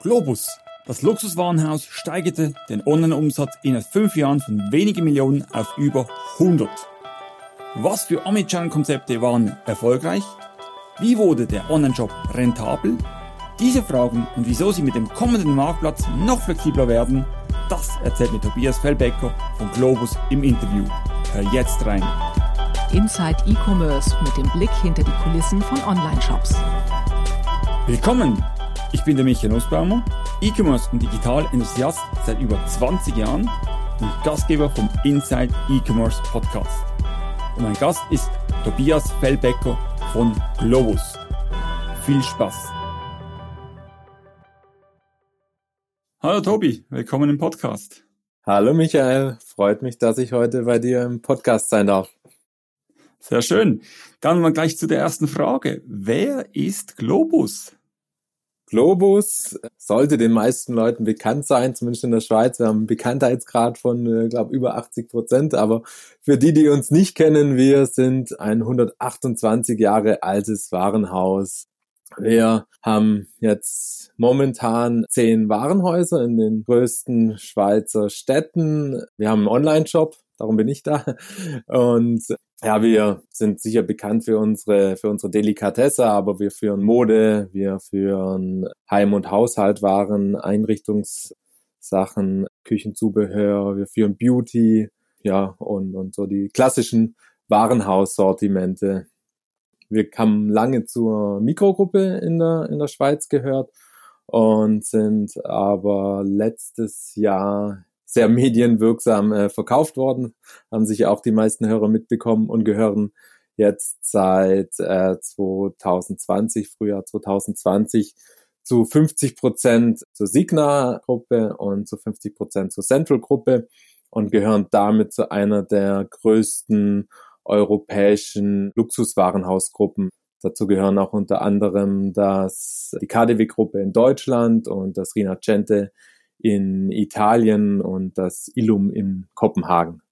Globus. Das Luxuswarenhaus steigerte den Online-Umsatz innerhalb fünf Jahren von wenigen Millionen auf über 100. Was für Omnichannel-Konzepte waren erfolgreich? Wie wurde der Online-Shop rentabel? Diese Fragen und wieso sie mit dem kommenden Marktplatz noch flexibler werden, das erzählt mir Tobias Fellbecker von Globus im Interview. Hör jetzt rein. Inside E-Commerce mit dem Blick hinter die Kulissen von Online-Shops. Willkommen ich bin der Michael Nussbaumer, E-Commerce und Digital-Enthusiast seit über 20 Jahren und Gastgeber vom Inside E-Commerce Podcast. Und mein Gast ist Tobias Fellbecker von Globus. Viel Spaß! Hallo Tobi, willkommen im Podcast. Hallo Michael, freut mich, dass ich heute bei dir im Podcast sein darf. Sehr schön. Dann mal gleich zu der ersten Frage. Wer ist Globus? Globus sollte den meisten Leuten bekannt sein, zumindest in der Schweiz. Wir haben einen Bekanntheitsgrad von, äh, glaube über 80 Prozent. Aber für die, die uns nicht kennen, wir sind ein 128 Jahre altes Warenhaus. Wir haben jetzt momentan zehn Warenhäuser in den größten Schweizer Städten. Wir haben einen Online-Shop, darum bin ich da. Und ja, wir sind sicher bekannt für unsere, für unsere Delikatesse, aber wir führen Mode, wir führen Heim- und Haushaltwaren, Einrichtungssachen, Küchenzubehör, wir führen Beauty, ja, und, und so die klassischen Warenhaussortimente. Wir haben lange zur Mikrogruppe in der, in der Schweiz gehört und sind aber letztes Jahr sehr medienwirksam äh, verkauft worden, haben sich auch die meisten Hörer mitbekommen und gehören jetzt seit äh, 2020, Frühjahr 2020, zu 50 Prozent zur Signa-Gruppe und zu 50 Prozent zur Central-Gruppe und gehören damit zu einer der größten europäischen Luxuswarenhausgruppen. Dazu gehören auch unter anderem das, die KDW-Gruppe in Deutschland und das Rinascente in Italien und das Illum in Kopenhagen.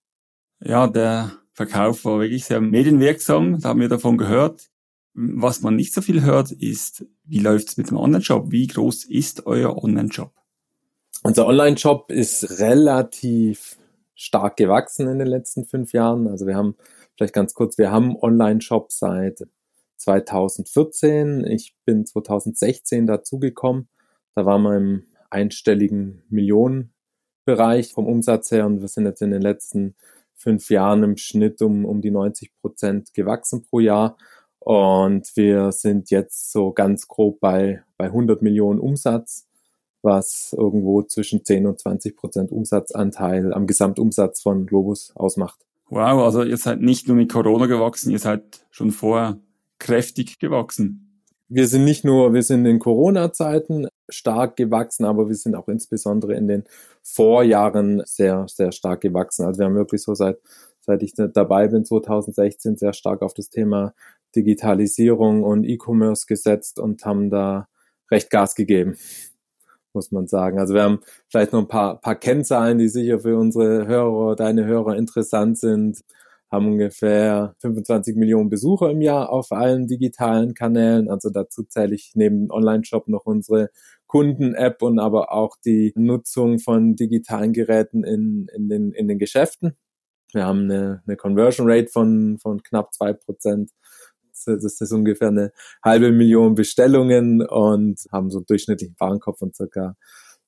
Ja, der Verkauf war wirklich sehr medienwirksam, da haben wir davon gehört. Was man nicht so viel hört, ist, wie läuft es mit dem Online-Shop? Wie groß ist euer Online-Shop? Unser Online-Shop ist relativ stark gewachsen in den letzten fünf Jahren. Also wir haben, vielleicht ganz kurz, wir haben Online-Shop seit 2014. Ich bin 2016 dazugekommen. Da waren wir im einstelligen Millionenbereich vom Umsatz her und wir sind jetzt in den letzten fünf Jahren im Schnitt um, um die 90 Prozent gewachsen pro Jahr. Und wir sind jetzt so ganz grob bei, bei 100 Millionen Umsatz, was irgendwo zwischen 10 und 20 Prozent Umsatzanteil am Gesamtumsatz von Globus ausmacht. Wow, also ihr seid nicht nur mit Corona gewachsen, ihr seid schon vorher kräftig gewachsen wir sind nicht nur, wir sind in Corona-Zeiten stark gewachsen, aber wir sind auch insbesondere in den Vorjahren sehr, sehr stark gewachsen. Also wir haben wirklich so seit, seit ich dabei bin, 2016, sehr stark auf das Thema Digitalisierung und E-Commerce gesetzt und haben da recht Gas gegeben, muss man sagen. Also wir haben vielleicht noch ein paar, paar Kennzahlen, die sicher für unsere Hörer, deine Hörer interessant sind haben ungefähr 25 Millionen Besucher im Jahr auf allen digitalen Kanälen. Also dazu zähle ich neben Online-Shop noch unsere Kunden-App und aber auch die Nutzung von digitalen Geräten in, in, den, in den Geschäften. Wir haben eine, eine Conversion Rate von, von knapp zwei Prozent. Das ist ungefähr eine halbe Million Bestellungen und haben so einen durchschnittlichen Warenkorb von circa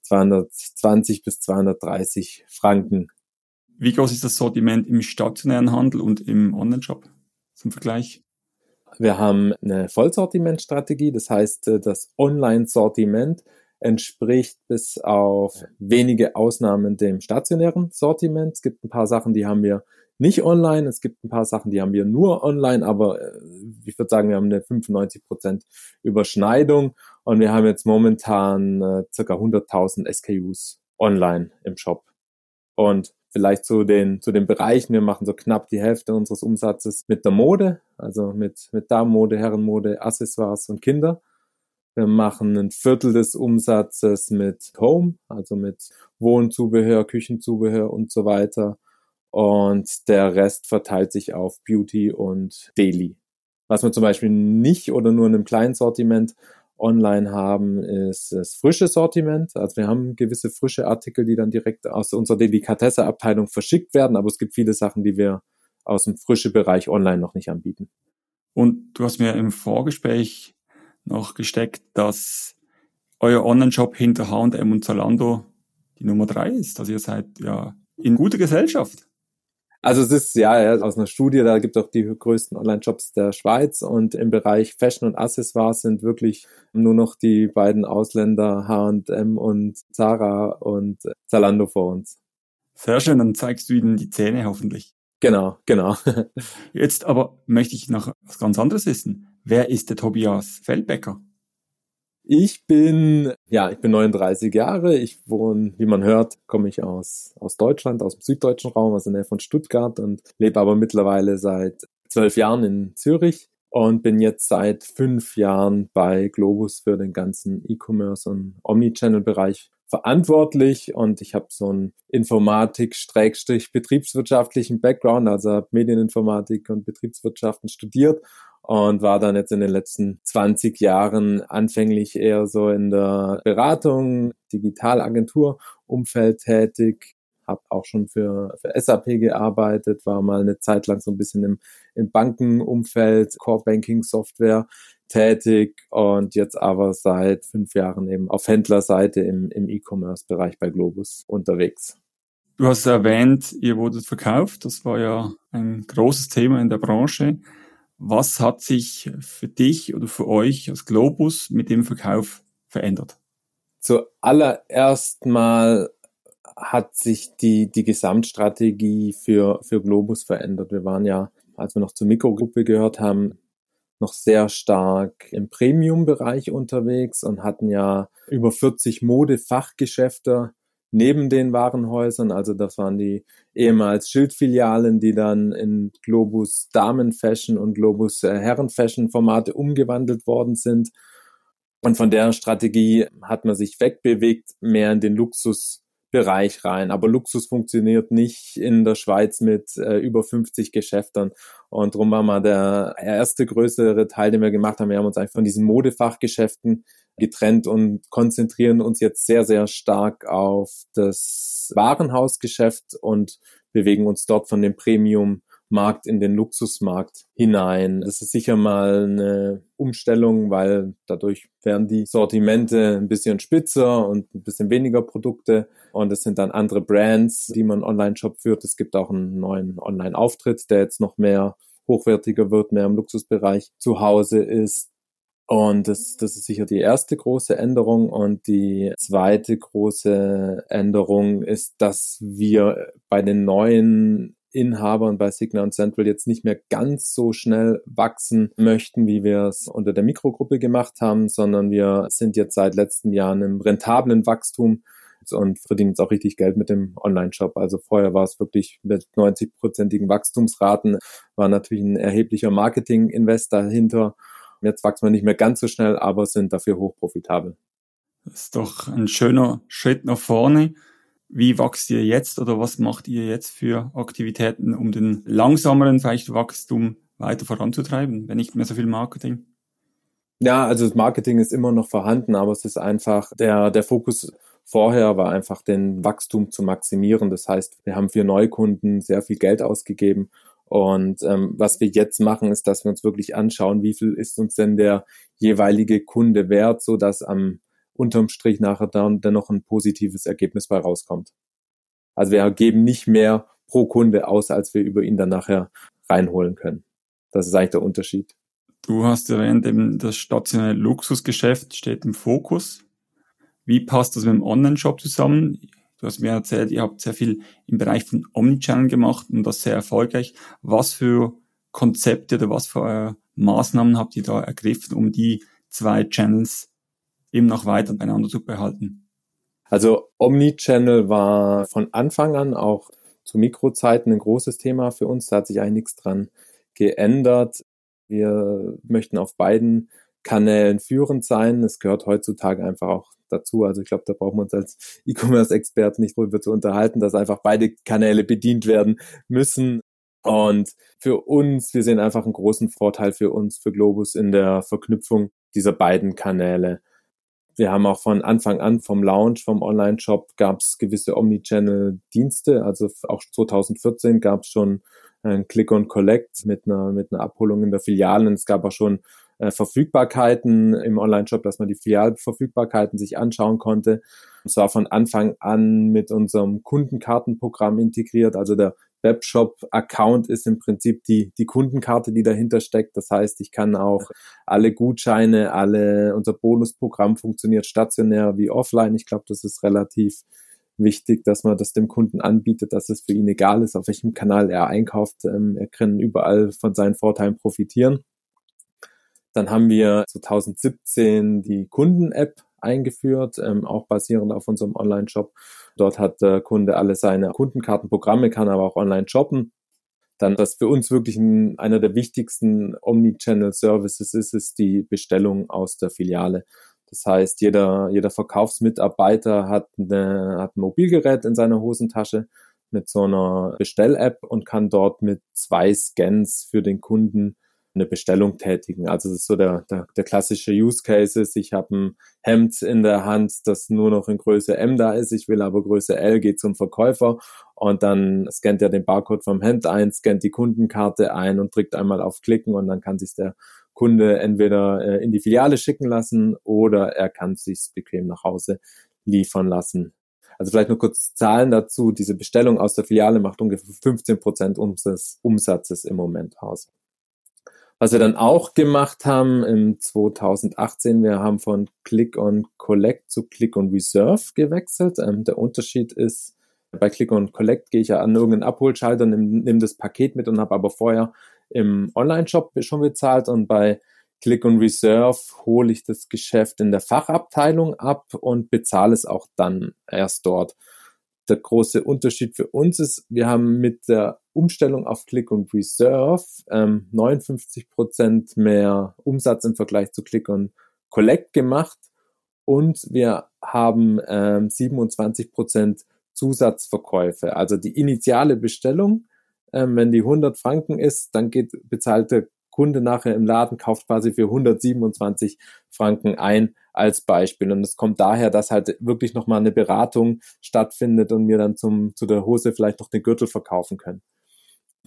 220 bis 230 Franken wie groß ist das Sortiment im stationären Handel und im Online-Shop zum Vergleich? Wir haben eine Vollsortimentstrategie, das heißt, äh, das Online-Sortiment entspricht bis auf wenige Ausnahmen dem stationären Sortiment. Es gibt ein paar Sachen, die haben wir nicht online. Es gibt ein paar Sachen, die haben wir nur online, aber äh, ich würde sagen, wir haben eine 95% Überschneidung und wir haben jetzt momentan äh, circa 100.000 SKUs online im Shop. Und vielleicht zu den, zu den Bereichen. Wir machen so knapp die Hälfte unseres Umsatzes mit der Mode, also mit, mit Damenmode, Herrenmode, Accessoires und Kinder. Wir machen ein Viertel des Umsatzes mit Home, also mit Wohnzubehör, Küchenzubehör und so weiter. Und der Rest verteilt sich auf Beauty und Daily. Was wir zum Beispiel nicht oder nur in einem kleinen Sortiment online haben, ist das frische Sortiment. Also wir haben gewisse frische Artikel, die dann direkt aus unserer Delikatesse-Abteilung verschickt werden, aber es gibt viele Sachen, die wir aus dem frischen Bereich online noch nicht anbieten. Und du hast mir im Vorgespräch noch gesteckt, dass euer Online-Shop hinter H&M und Zalando die Nummer drei ist. Also ihr seid ja in guter Gesellschaft. Also es ist ja, aus einer Studie, da gibt es auch die größten Online-Shops der Schweiz und im Bereich Fashion und Accessoires sind wirklich nur noch die beiden Ausländer H&M und Zara und Zalando vor uns. Sehr schön, dann zeigst du ihnen die Zähne hoffentlich. Genau, genau. Jetzt aber möchte ich noch was ganz anderes wissen. Wer ist der Tobias Feldbecker? Ich bin, ja, ich bin 39 Jahre. Ich wohne, wie man hört, komme ich aus, aus Deutschland, aus dem süddeutschen Raum, in der Nähe von Stuttgart und lebe aber mittlerweile seit zwölf Jahren in Zürich und bin jetzt seit fünf Jahren bei Globus für den ganzen E-Commerce und Omnichannel-Bereich verantwortlich und ich habe so einen Informatik-betriebswirtschaftlichen Background, also Medieninformatik und Betriebswirtschaften studiert und war dann jetzt in den letzten 20 Jahren anfänglich eher so in der Beratung, Digitalagentur-Umfeld tätig, habe auch schon für, für SAP gearbeitet, war mal eine Zeit lang so ein bisschen im, im Bankenumfeld, Core Banking Software tätig und jetzt aber seit fünf Jahren eben auf Händlerseite im, im E-Commerce-Bereich bei Globus unterwegs. Du hast erwähnt, ihr wurdet verkauft. Das war ja ein großes Thema in der Branche. Was hat sich für dich oder für euch als Globus mit dem Verkauf verändert? Zuallererst mal hat sich die, die Gesamtstrategie für, für Globus verändert. Wir waren ja, als wir noch zur Mikrogruppe gehört haben, noch sehr stark im Premium-Bereich unterwegs und hatten ja über 40 Modefachgeschäfte neben den Warenhäusern. Also das waren die ehemals Schildfilialen, die dann in Globus Damenfashion und Globus äh, Herrenfashion Formate umgewandelt worden sind. Und von der Strategie hat man sich wegbewegt, mehr in den Luxusbereich rein. Aber Luxus funktioniert nicht in der Schweiz mit äh, über 50 Geschäftern. Und darum war mal der erste größere Teil, den wir gemacht haben. Wir haben uns einfach von diesen Modefachgeschäften getrennt und konzentrieren uns jetzt sehr, sehr stark auf das Warenhausgeschäft und bewegen uns dort von dem Premium Markt in den Luxusmarkt hinein. Das ist sicher mal eine Umstellung, weil dadurch werden die Sortimente ein bisschen spitzer und ein bisschen weniger Produkte und es sind dann andere Brands, die man Online-Shop führt. Es gibt auch einen neuen Online-Auftritt, der jetzt noch mehr hochwertiger wird, mehr im Luxusbereich zu Hause ist. Und das, das ist sicher die erste große Änderung. Und die zweite große Änderung ist, dass wir bei den neuen Inhabern bei Signa und Central jetzt nicht mehr ganz so schnell wachsen möchten, wie wir es unter der Mikrogruppe gemacht haben, sondern wir sind jetzt seit letzten Jahren im rentablen Wachstum und verdienen jetzt auch richtig Geld mit dem Online-Shop. Also vorher war es wirklich mit 90-prozentigen Wachstumsraten, war natürlich ein erheblicher Marketing-Invest dahinter Jetzt wachsen wir nicht mehr ganz so schnell, aber sind dafür hochprofitabel. Das ist doch ein schöner Schritt nach vorne. Wie wächst ihr jetzt oder was macht ihr jetzt für Aktivitäten, um den langsameren vielleicht Wachstum weiter voranzutreiben, wenn nicht mehr so viel Marketing? Ja, also das Marketing ist immer noch vorhanden, aber es ist einfach, der, der Fokus vorher war einfach den Wachstum zu maximieren. Das heißt, wir haben für Neukunden sehr viel Geld ausgegeben und ähm, was wir jetzt machen, ist, dass wir uns wirklich anschauen, wie viel ist uns denn der jeweilige Kunde wert, so dass am unterm Strich nachher dann dennoch ein positives Ergebnis bei rauskommt. Also wir geben nicht mehr pro Kunde aus, als wir über ihn dann nachher reinholen können. Das ist eigentlich der Unterschied. Du hast erwähnt, eben das stationäre Luxusgeschäft steht im Fokus. Wie passt das mit dem Online-Shop zusammen? Du hast mir erzählt, ihr habt sehr viel im Bereich von Omnichannel gemacht und das sehr erfolgreich. Was für Konzepte oder was für äh, Maßnahmen habt ihr da ergriffen, um die zwei Channels eben noch weiter beieinander zu behalten? Also Omnichannel war von Anfang an auch zu Mikrozeiten ein großes Thema für uns. Da hat sich eigentlich nichts dran geändert. Wir möchten auf beiden Kanälen führend sein. Es gehört heutzutage einfach auch dazu. Also ich glaube, da brauchen wir uns als E-Commerce-Experten nicht drüber zu unterhalten, dass einfach beide Kanäle bedient werden müssen. Und für uns, wir sehen einfach einen großen Vorteil für uns, für Globus in der Verknüpfung dieser beiden Kanäle. Wir haben auch von Anfang an vom Launch vom Online-Shop gab es gewisse Omnichannel-Dienste. Also auch 2014 gab es schon ein Click on Collect mit einer, mit einer Abholung in der Filiale. Und es gab auch schon äh, Verfügbarkeiten im Online-Shop, dass man die Filialverfügbarkeiten sich anschauen konnte. Es war von Anfang an mit unserem Kundenkartenprogramm integriert. Also der Webshop-Account ist im Prinzip die, die Kundenkarte, die dahinter steckt. Das heißt, ich kann auch alle Gutscheine, alle, unser Bonusprogramm funktioniert stationär wie offline. Ich glaube, das ist relativ wichtig, dass man das dem Kunden anbietet, dass es für ihn egal ist, auf welchem Kanal er einkauft. Ähm, er kann überall von seinen Vorteilen profitieren. Dann haben wir 2017 die Kunden-App eingeführt, ähm, auch basierend auf unserem Online-Shop. Dort hat der Kunde alle seine Kundenkartenprogramme, kann aber auch online shoppen. Dann, was für uns wirklich ein, einer der wichtigsten Omnichannel-Services ist, ist die Bestellung aus der Filiale. Das heißt, jeder, jeder Verkaufsmitarbeiter hat, eine, hat ein Mobilgerät in seiner Hosentasche mit so einer Bestell-App und kann dort mit zwei Scans für den Kunden eine Bestellung tätigen. Also das ist so der, der, der klassische Use Cases. Ich habe ein Hemd in der Hand, das nur noch in Größe M da ist. Ich will aber Größe L, geht zum Verkäufer und dann scannt er den Barcode vom Hemd ein, scannt die Kundenkarte ein und drückt einmal auf Klicken und dann kann sich der Kunde entweder äh, in die Filiale schicken lassen oder er kann sich bequem nach Hause liefern lassen. Also vielleicht nur kurz Zahlen dazu. Diese Bestellung aus der Filiale macht ungefähr 15 Prozent unseres Umsatzes im Moment aus. Was wir dann auch gemacht haben im 2018, wir haben von Click on Collect zu Click on Reserve gewechselt. Ähm, der Unterschied ist, bei Click on Collect gehe ich ja an irgendeinen Abholschalter, nimm, nimm das Paket mit und habe aber vorher im Online-Shop schon bezahlt und bei Click on Reserve hole ich das Geschäft in der Fachabteilung ab und bezahle es auch dann erst dort der große Unterschied für uns ist, wir haben mit der Umstellung auf Click und Reserve ähm, 59 Prozent mehr Umsatz im Vergleich zu Click und Collect gemacht und wir haben ähm, 27 Prozent Zusatzverkäufe. Also die initiale Bestellung, ähm, wenn die 100 Franken ist, dann geht bezahlte Kunde nachher im Laden kauft quasi für 127 Franken ein als Beispiel. Und es kommt daher, dass halt wirklich nochmal eine Beratung stattfindet und wir dann zum, zu der Hose vielleicht noch den Gürtel verkaufen können.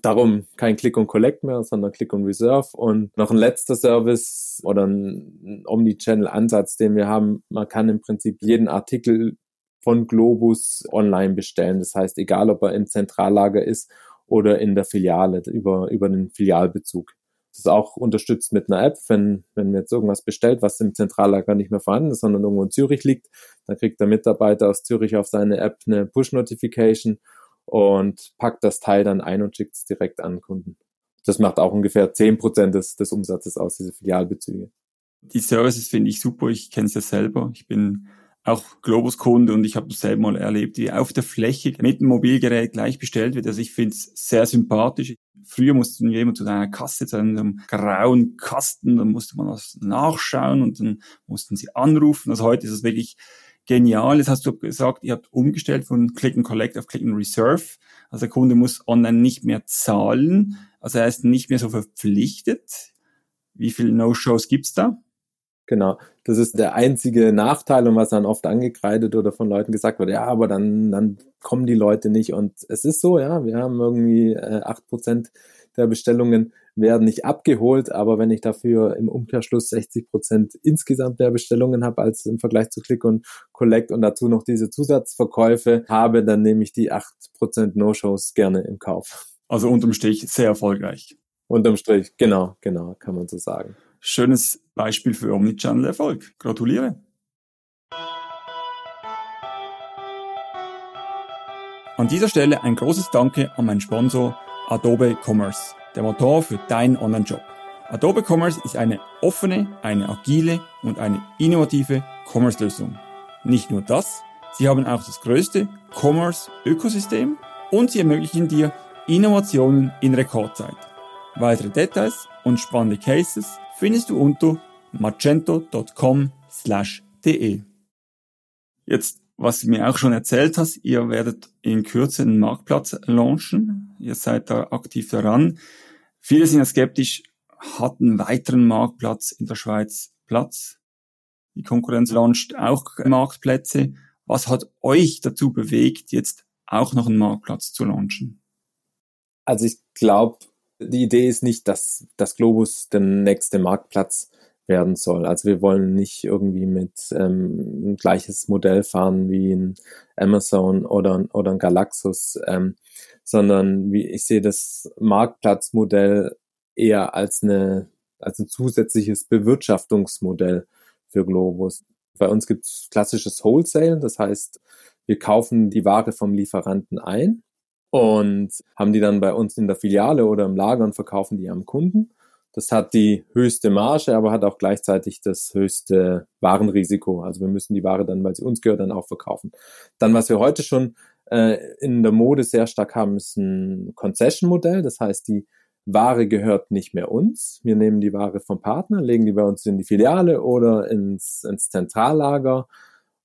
Darum kein Click und Collect mehr, sondern Click und Reserve. Und noch ein letzter Service oder ein Omnichannel-Ansatz, den wir haben. Man kann im Prinzip jeden Artikel von Globus online bestellen. Das heißt, egal ob er im Zentrallager ist oder in der Filiale über, über den Filialbezug. Das ist auch unterstützt mit einer App. Wenn, wenn mir jetzt irgendwas bestellt, was im Zentrallager nicht mehr vorhanden ist, sondern irgendwo in Zürich liegt, dann kriegt der Mitarbeiter aus Zürich auf seine App eine Push-Notification und packt das Teil dann ein und schickt es direkt an Kunden. Das macht auch ungefähr zehn Prozent des, des Umsatzes aus, diese Filialbezüge. Die Services finde ich super. Ich kenne es ja selber. Ich bin auch Globus-Kunde und ich habe das selber mal erlebt, wie auf der Fläche mit dem Mobilgerät gleich bestellt wird. Also ich finde es sehr sympathisch. Früher wir immer zu einer Kasse, zu einem grauen Kasten, dann musste man was nachschauen und dann mussten sie anrufen. Also heute ist es wirklich genial. Jetzt hast du gesagt, ihr habt umgestellt von Click and Collect auf Click and Reserve. Also der Kunde muss online nicht mehr zahlen. Also er ist nicht mehr so verpflichtet. Wie viele No-Shows gibt's da? Genau. Das ist der einzige Nachteil und was dann oft angekreidet oder von Leuten gesagt wird, ja, aber dann, dann kommen die Leute nicht. Und es ist so, ja, wir haben irgendwie äh, acht äh, Prozent der Bestellungen werden nicht abgeholt, aber wenn ich dafür im Umkehrschluss 60 Prozent insgesamt der Bestellungen habe, als im Vergleich zu Click und Collect und dazu noch diese Zusatzverkäufe habe, dann nehme ich die acht Prozent No-Shows gerne im Kauf. Also unterm Strich sehr erfolgreich. Unterm Strich, genau, genau, kann man so sagen schönes Beispiel für Omnichannel-Erfolg. Gratuliere. An dieser Stelle ein großes Danke an meinen Sponsor Adobe Commerce, der Motor für deinen Online-Job. Adobe Commerce ist eine offene, eine agile und eine innovative Commerce-Lösung. Nicht nur das, sie haben auch das größte Commerce-Ökosystem und sie ermöglichen dir Innovationen in Rekordzeit. Weitere Details und spannende Cases findest du unter magento.com/de. Jetzt, was du mir auch schon erzählt hast, ihr werdet in Kürze einen Marktplatz launchen. Ihr seid da aktiv daran. Viele sind ja skeptisch, hat einen weiteren Marktplatz in der Schweiz Marktplatz. Die Konkurrenz launcht auch Marktplätze. Was hat euch dazu bewegt, jetzt auch noch einen Marktplatz zu launchen? Also ich glaube, die Idee ist nicht, dass das Globus der nächste Marktplatz werden soll. Also wir wollen nicht irgendwie mit ähm, ein gleiches Modell fahren wie ein Amazon oder, oder ein Galaxus, ähm, sondern wie ich sehe das Marktplatzmodell eher als eine als ein zusätzliches Bewirtschaftungsmodell für Globus. Bei uns gibt es klassisches Wholesale, das heißt, wir kaufen die Ware vom Lieferanten ein und haben die dann bei uns in der Filiale oder im Lager und verkaufen die am Kunden. Das hat die höchste Marge, aber hat auch gleichzeitig das höchste Warenrisiko. Also wir müssen die Ware dann, weil sie uns gehört, dann auch verkaufen. Dann, was wir heute schon äh, in der Mode sehr stark haben, ist ein Concession-Modell. Das heißt, die Ware gehört nicht mehr uns. Wir nehmen die Ware vom Partner, legen die bei uns in die Filiale oder ins, ins Zentrallager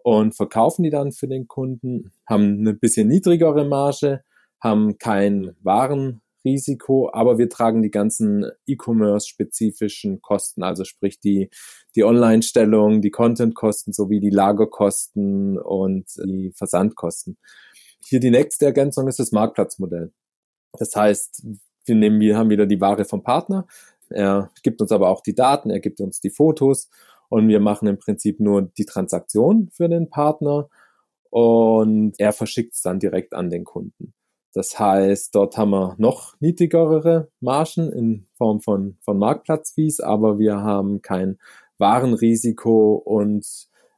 und verkaufen die dann für den Kunden, haben eine bisschen niedrigere Marge, haben kein Waren Risiko, aber wir tragen die ganzen E-Commerce-spezifischen Kosten, also sprich die, die Online-Stellung, die Content-Kosten sowie die Lagerkosten und die Versandkosten. Hier die nächste Ergänzung ist das Marktplatzmodell. Das heißt, wir nehmen, wir haben wieder die Ware vom Partner. Er gibt uns aber auch die Daten, er gibt uns die Fotos und wir machen im Prinzip nur die Transaktion für den Partner und er verschickt es dann direkt an den Kunden. Das heißt, dort haben wir noch niedrigere Margen in Form von, von Marktplatzfees, aber wir haben kein Warenrisiko und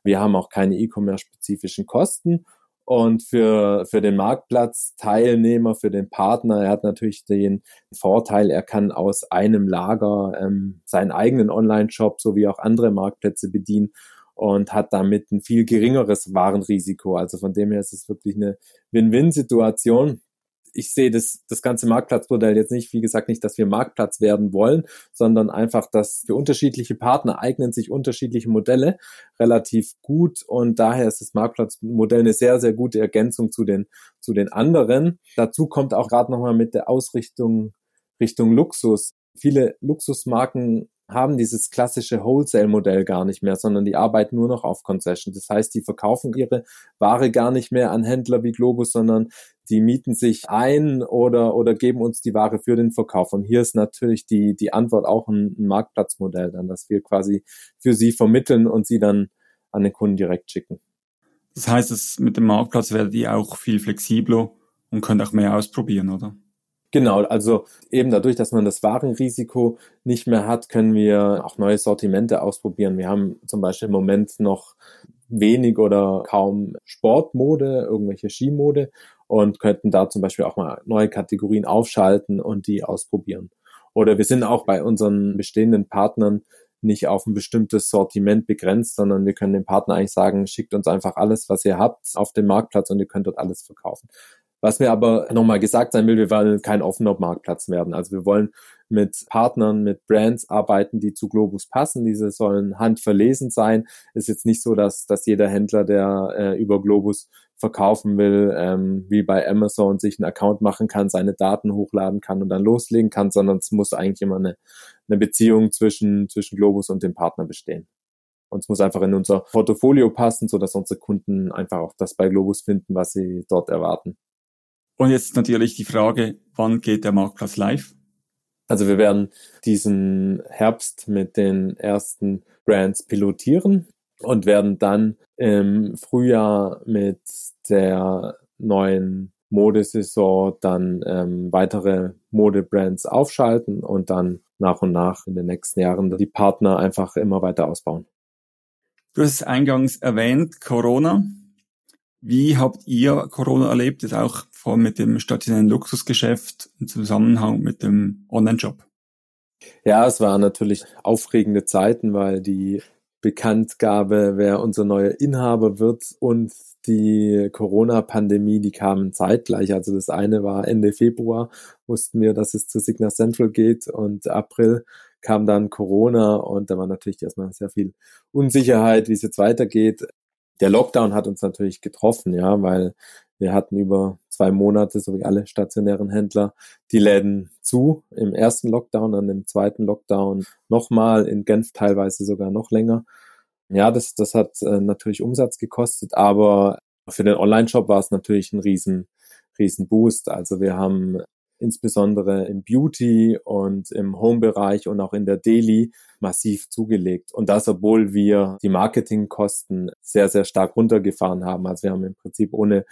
wir haben auch keine E-Commerce-spezifischen Kosten. Und für, für den Marktplatz-Teilnehmer, für den Partner, er hat natürlich den Vorteil, er kann aus einem Lager ähm, seinen eigenen Online-Shop sowie auch andere Marktplätze bedienen und hat damit ein viel geringeres Warenrisiko. Also von dem her ist es wirklich eine Win-Win-Situation ich sehe das, das ganze Marktplatzmodell jetzt nicht, wie gesagt, nicht, dass wir Marktplatz werden wollen, sondern einfach, dass für unterschiedliche Partner eignen sich unterschiedliche Modelle relativ gut und daher ist das Marktplatzmodell eine sehr, sehr gute Ergänzung zu den, zu den anderen. Dazu kommt auch gerade nochmal mit der Ausrichtung Richtung Luxus. Viele Luxusmarken haben dieses klassische Wholesale-Modell gar nicht mehr, sondern die arbeiten nur noch auf Concession. Das heißt, die verkaufen ihre Ware gar nicht mehr an Händler wie Globus, sondern die mieten sich ein oder, oder geben uns die Ware für den Verkauf. Und hier ist natürlich die, die Antwort auch ein, ein Marktplatzmodell dann, dass wir quasi für sie vermitteln und sie dann an den Kunden direkt schicken. Das heißt, dass mit dem Marktplatz werdet ihr auch viel flexibler und könnt auch mehr ausprobieren, oder? Genau, also eben dadurch, dass man das Warenrisiko nicht mehr hat, können wir auch neue Sortimente ausprobieren. Wir haben zum Beispiel im Moment noch wenig oder kaum Sportmode, irgendwelche Skimode und könnten da zum Beispiel auch mal neue Kategorien aufschalten und die ausprobieren. Oder wir sind auch bei unseren bestehenden Partnern nicht auf ein bestimmtes Sortiment begrenzt, sondern wir können dem Partner eigentlich sagen, schickt uns einfach alles, was ihr habt, auf den Marktplatz und ihr könnt dort alles verkaufen. Was mir aber nochmal gesagt sein will, wir wollen kein offener Marktplatz werden. Also wir wollen mit Partnern, mit Brands arbeiten, die zu Globus passen. Diese sollen handverlesen sein. Ist jetzt nicht so, dass, dass jeder Händler, der äh, über Globus verkaufen will, ähm, wie bei Amazon sich einen Account machen kann, seine Daten hochladen kann und dann loslegen kann, sondern es muss eigentlich immer eine, eine Beziehung zwischen, zwischen Globus und dem Partner bestehen. Und es muss einfach in unser Portfolio passen, so dass unsere Kunden einfach auch das bei Globus finden, was sie dort erwarten. Und jetzt natürlich die Frage, wann geht der Marktplatz live? Also wir werden diesen Herbst mit den ersten Brands pilotieren und werden dann im Frühjahr mit der neuen Modesaison dann ähm, weitere Modebrands aufschalten und dann nach und nach in den nächsten Jahren die Partner einfach immer weiter ausbauen. Du hast es eingangs erwähnt, Corona. Wie habt ihr Corona erlebt, das auch vor allem mit dem stationären Luxusgeschäft im Zusammenhang mit dem Online-Shop? Ja, es waren natürlich aufregende Zeiten, weil die Bekanntgabe, wer unser neuer Inhaber wird und die Corona-Pandemie, die kamen zeitgleich. Also das eine war Ende Februar, wussten wir, dass es zu Signa Central geht und April kam dann Corona und da war natürlich erstmal sehr viel Unsicherheit, wie es jetzt weitergeht der Lockdown hat uns natürlich getroffen, ja, weil Wir hatten über zwei Monate, so wie alle stationären Händler, die Läden zu im ersten Lockdown, dann im zweiten Lockdown nochmal, in Genf teilweise sogar noch länger. Ja, das, das hat äh, natürlich Umsatz gekostet, aber für den Online-Shop war es natürlich ein riesen, riesen Boost. Also wir haben insbesondere im Beauty und im Home-Bereich und auch in der Daily massiv zugelegt. Und das, obwohl wir die Marketingkosten sehr, sehr stark runtergefahren haben. Also wir haben im Prinzip ohne,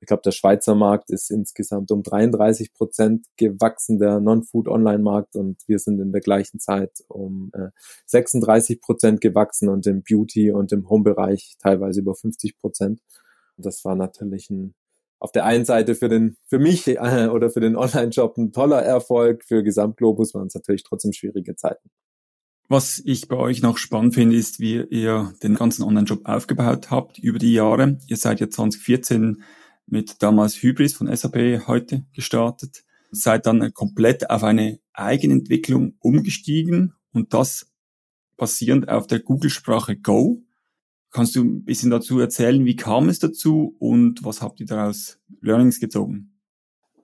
ich glaube, der Schweizer Markt ist insgesamt um 33 Prozent gewachsen, der Non-Food-Online-Markt, und wir sind in der gleichen Zeit um äh, 36 Prozent gewachsen und im Beauty und im Home-Bereich teilweise über 50 Prozent. Das war natürlich ein auf der einen Seite für den, für mich äh, oder für den Online-Shop ein toller Erfolg, für Gesamtglobus waren es natürlich trotzdem schwierige Zeiten. Was ich bei euch noch spannend finde, ist, wie ihr den ganzen Online-Shop aufgebaut habt über die Jahre. Ihr seid ja 2014 mit damals Hybris von SAP heute gestartet, seid dann komplett auf eine Eigenentwicklung umgestiegen und das basierend auf der Google-Sprache Go. Kannst du ein bisschen dazu erzählen, wie kam es dazu und was habt ihr daraus Learnings gezogen?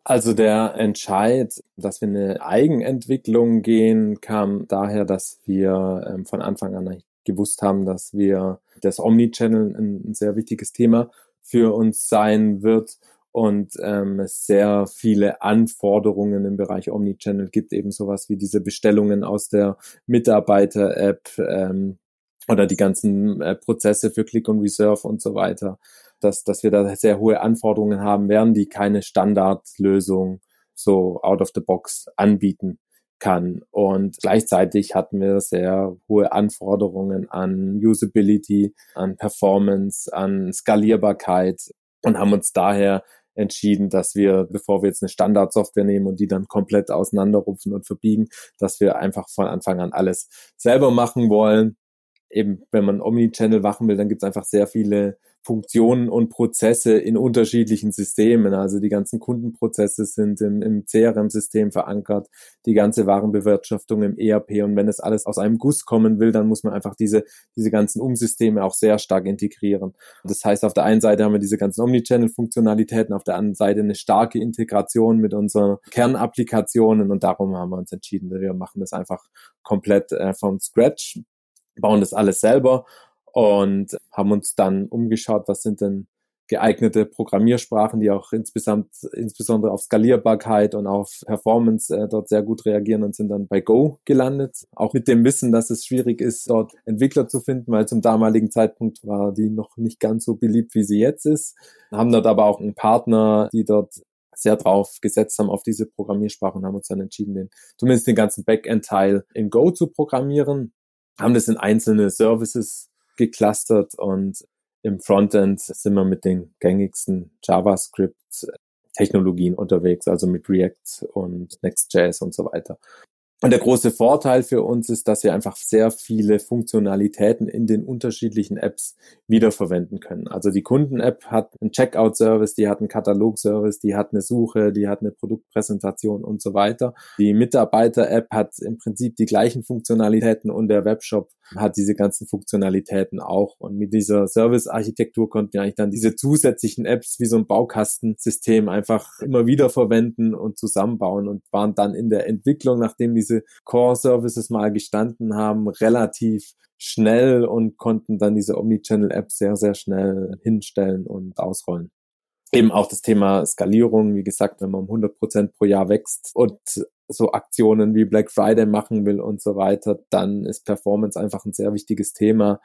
Also der Entscheid, dass wir eine Eigenentwicklung gehen, kam daher, dass wir ähm, von Anfang an gewusst haben, dass wir das Omnichannel ein, sehr wichtiges Thema für uns sein wird und ähm, es sehr viele Anforderungen im Bereich Omnichannel gibt, eben sowas wie diese Bestellungen aus der Mitarbeiter-App, ähm, oder die ganzen äh, Prozesse für Click und Reserve und so weiter, dass, dass wir da sehr hohe Anforderungen haben werden, die keine Standardlösung so out of the box anbieten kann. Und gleichzeitig hatten wir sehr hohe Anforderungen an Usability, an Performance, an Skalierbarkeit und haben uns daher entschieden, dass wir, bevor wir jetzt eine Standardsoftware nehmen und die dann komplett auseinanderrupfen und verbiegen, dass wir einfach von Anfang an alles selber machen wollen eben, wenn man Omnichannel machen will, dann gibt es einfach sehr viele Funktionen und Prozesse in unterschiedlichen Systemen. Also die ganzen Kundenprozesse sind im, im CRM-System verankert, die ganze Warenbewirtschaftung im ERP. Und wenn es alles aus einem Guss kommen will, dann muss man einfach diese, diese ganzen Umsysteme auch sehr stark integrieren. Das heißt, auf der einen Seite haben wir diese ganzen Omnichannel-Funktionalitäten, auf der anderen Seite eine starke Integration mit unseren Kernapplikationen. Und darum haben wir uns entschieden, wir machen das einfach komplett äh, vom Scratch bauen das alles selber und haben uns dann umgeschaut, was sind denn geeignete Programmiersprachen, die auch insgesamt, insbesondere auf Skalierbarkeit und auf Performance äh, dort sehr gut reagieren und sind dann bei Go gelandet. Auch mit dem Wissen, dass es schwierig ist, dort Entwickler zu finden, weil zum damaligen Zeitpunkt war die noch nicht ganz so beliebt, wie sie jetzt ist. Haben dort aber auch einen Partner, die dort sehr drauf gesetzt haben auf diese Programmiersprache und haben uns dann entschieden, den, zumindest den ganzen Backend-Teil in Go zu programmieren haben das in einzelne Services geclustert und im Frontend sind wir mit den gängigsten JavaScript Technologien unterwegs, also mit React und Next.js und so weiter. Und der große Vorteil für uns ist, dass wir einfach sehr viele Funktionalitäten in den unterschiedlichen Apps wiederverwenden können. Also die Kunden-App hat einen Checkout-Service, die hat einen Katalog-Service, die hat eine Suche, die hat eine Produktpräsentation und so weiter. Die Mitarbeiter-App hat im Prinzip die gleichen Funktionalitäten und der Webshop hat diese ganzen Funktionalitäten auch. Und mit dieser Service-Architektur konnten wir eigentlich dann diese zusätzlichen Apps wie so ein Baukastensystem einfach immer wieder verwenden und zusammenbauen und waren dann in der Entwicklung, nachdem die diese Core-Services mal gestanden haben, relativ schnell und konnten dann diese Omnichannel-App sehr, sehr schnell hinstellen und ausrollen. Eben auch das Thema Skalierung, wie gesagt, wenn man um 100 Prozent pro Jahr wächst und so Aktionen wie Black Friday machen will und so weiter, dann ist Performance einfach ein sehr wichtiges Thema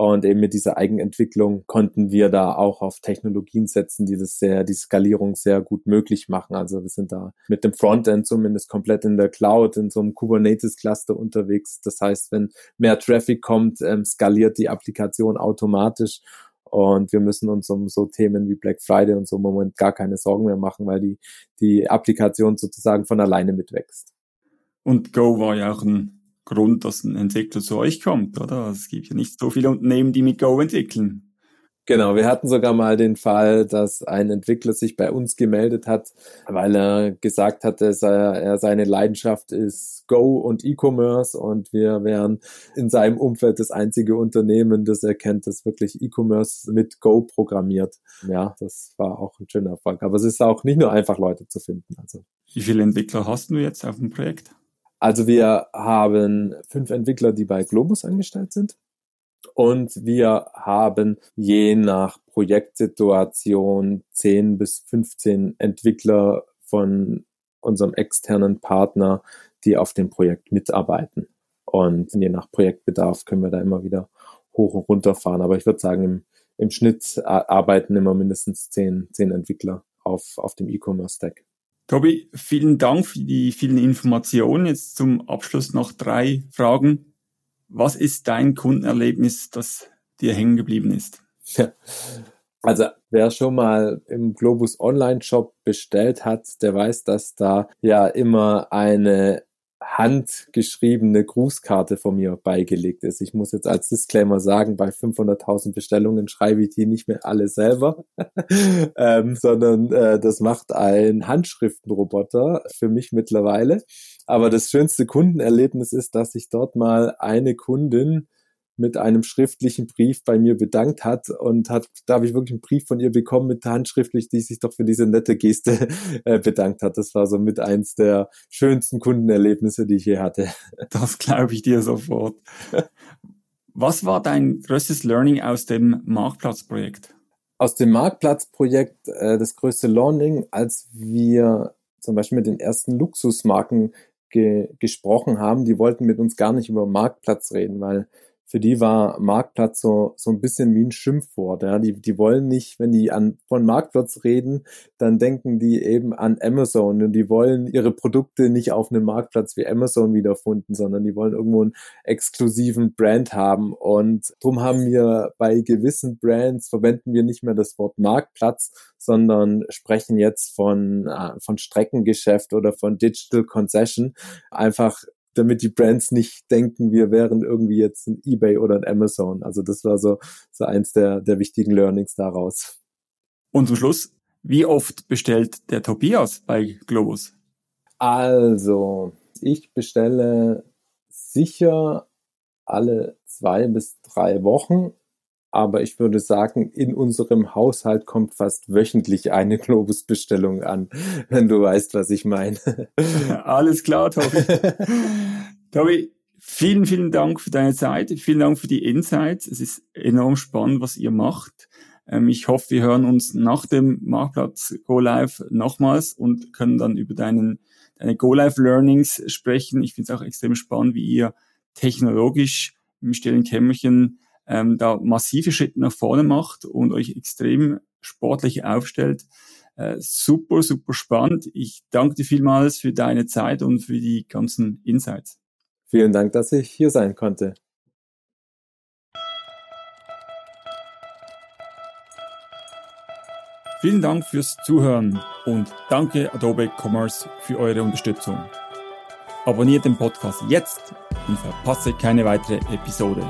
und eben mit dieser Eigenentwicklung konnten wir da auch auf Technologien setzen, die das sehr, die Skalierung sehr gut möglich machen. Also wir sind da mit dem Frontend zumindest komplett in der Cloud, in so einem Kubernetes-Cluster unterwegs. Das heißt, wenn mehr Traffic kommt, ähm, skaliert die Applikation automatisch. Und wir müssen uns um so Themen wie Black Friday und so im Moment gar keine Sorgen mehr machen, weil die, die Applikation sozusagen von alleine mitwächst. Und Go war ja auch ein Grund, dass ein Entwickler zu euch kommt, oder? Es gibt ja nicht so viele Unternehmen, die mit Go entwickeln. Genau, wir hatten sogar mal den Fall, dass ein Entwickler sich bei uns gemeldet hat, weil er gesagt hatte, er, seine Leidenschaft ist Go und E-Commerce und wir wären in seinem Umfeld das einzige Unternehmen, das er kennt, das wirklich E-Commerce mit Go programmiert. Ja, das war auch ein schöner Erfolg. Aber es ist auch nicht nur einfach, Leute zu finden. Also. Wie viele Entwickler hast du jetzt auf dem Projekt? Also wir haben fünf Entwickler, die bei Globus angestellt sind. Und wir haben je nach Projektsituation 10 bis 15 Entwickler von unserem externen Partner, die auf dem Projekt mitarbeiten. Und je nach Projektbedarf können wir da immer wieder hoch und runter fahren. Aber ich würde sagen, im, im Schnitt arbeiten immer mindestens zehn, zehn Entwickler auf, auf dem E-Commerce-Stack. Tobi, vielen Dank für die vielen Informationen. Jetzt zum Abschluss noch drei Fragen. Was ist dein Kundenerlebnis, das dir hängen geblieben ist? Also wer schon mal im Globus Online Shop bestellt hat, der weiß, dass da ja immer eine handgeschriebene Grußkarte von mir beigelegt ist. Ich muss jetzt als Disclaimer sagen, bei 500.000 Bestellungen schreibe ich die nicht mehr alle selber, ähm, sondern äh, das macht ein Handschriftenroboter für mich mittlerweile. Aber das schönste Kundenerlebnis ist, dass ich dort mal eine Kundin mit einem schriftlichen Brief bei mir bedankt hat und hat, da habe ich wirklich einen Brief von ihr bekommen mit handschriftlich, die sich doch für diese nette Geste äh, bedankt hat. Das war so mit eins der schönsten Kundenerlebnisse, die ich je hatte. Das glaube ich dir sofort. Was war dein größtes Learning aus dem Marktplatzprojekt? Aus dem Marktplatzprojekt äh, das größte Learning, als wir zum Beispiel mit den ersten Luxusmarken ge gesprochen haben, die wollten mit uns gar nicht über Marktplatz reden, weil für die war Marktplatz so, so ein bisschen wie ein Schimpfwort. Ja. Die, die wollen nicht, wenn die an, von Marktplatz reden, dann denken die eben an Amazon und die wollen ihre Produkte nicht auf einem Marktplatz wie Amazon wiederfinden, sondern die wollen irgendwo einen exklusiven Brand haben. Und darum haben wir bei gewissen Brands verwenden wir nicht mehr das Wort Marktplatz, sondern sprechen jetzt von, äh, von Streckengeschäft oder von Digital Concession. Einfach damit die Brands nicht denken, wir wären irgendwie jetzt ein eBay oder ein Amazon. Also das war so, so eins der, der wichtigen Learnings daraus. Und zum Schluss, wie oft bestellt der Tobias bei Globus? Also, ich bestelle sicher alle zwei bis drei Wochen aber ich würde sagen, in unserem Haushalt kommt fast wöchentlich eine Globusbestellung an, wenn du weißt, was ich meine. Alles klar, Tobi. Tobi, vielen, vielen Dank für deine Zeit, vielen Dank für die Insights. Es ist enorm spannend, was ihr macht. Ähm, ich hoffe, wir hören uns nach dem Marktplatz Go Live nochmals und können dann über deinen, deine Go Live Learnings sprechen. Ich finde es auch extrem spannend, wie ihr technologisch im stillen Kämmerchen ähm, da massive Schritte nach vorne macht und euch extrem sportlich aufstellt. Äh, super, super spannend. Ich danke dir vielmals für deine Zeit und für die ganzen Insights. Vielen Dank, dass ich hier sein konnte. Vielen Dank fürs Zuhören und danke Adobe Commerce für eure Unterstützung. Abonniert den Podcast jetzt und verpasse keine weitere Episode.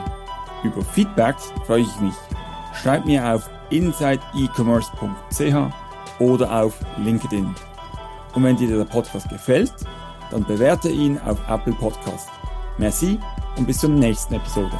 Über Feedbacks freue ich mich. Schreibt mir auf insideecommerce.ch oder auf LinkedIn. Und wenn dir der Podcast gefällt, dann bewerte ihn auf Apple Podcast. Merci und bis zur nächsten Episode.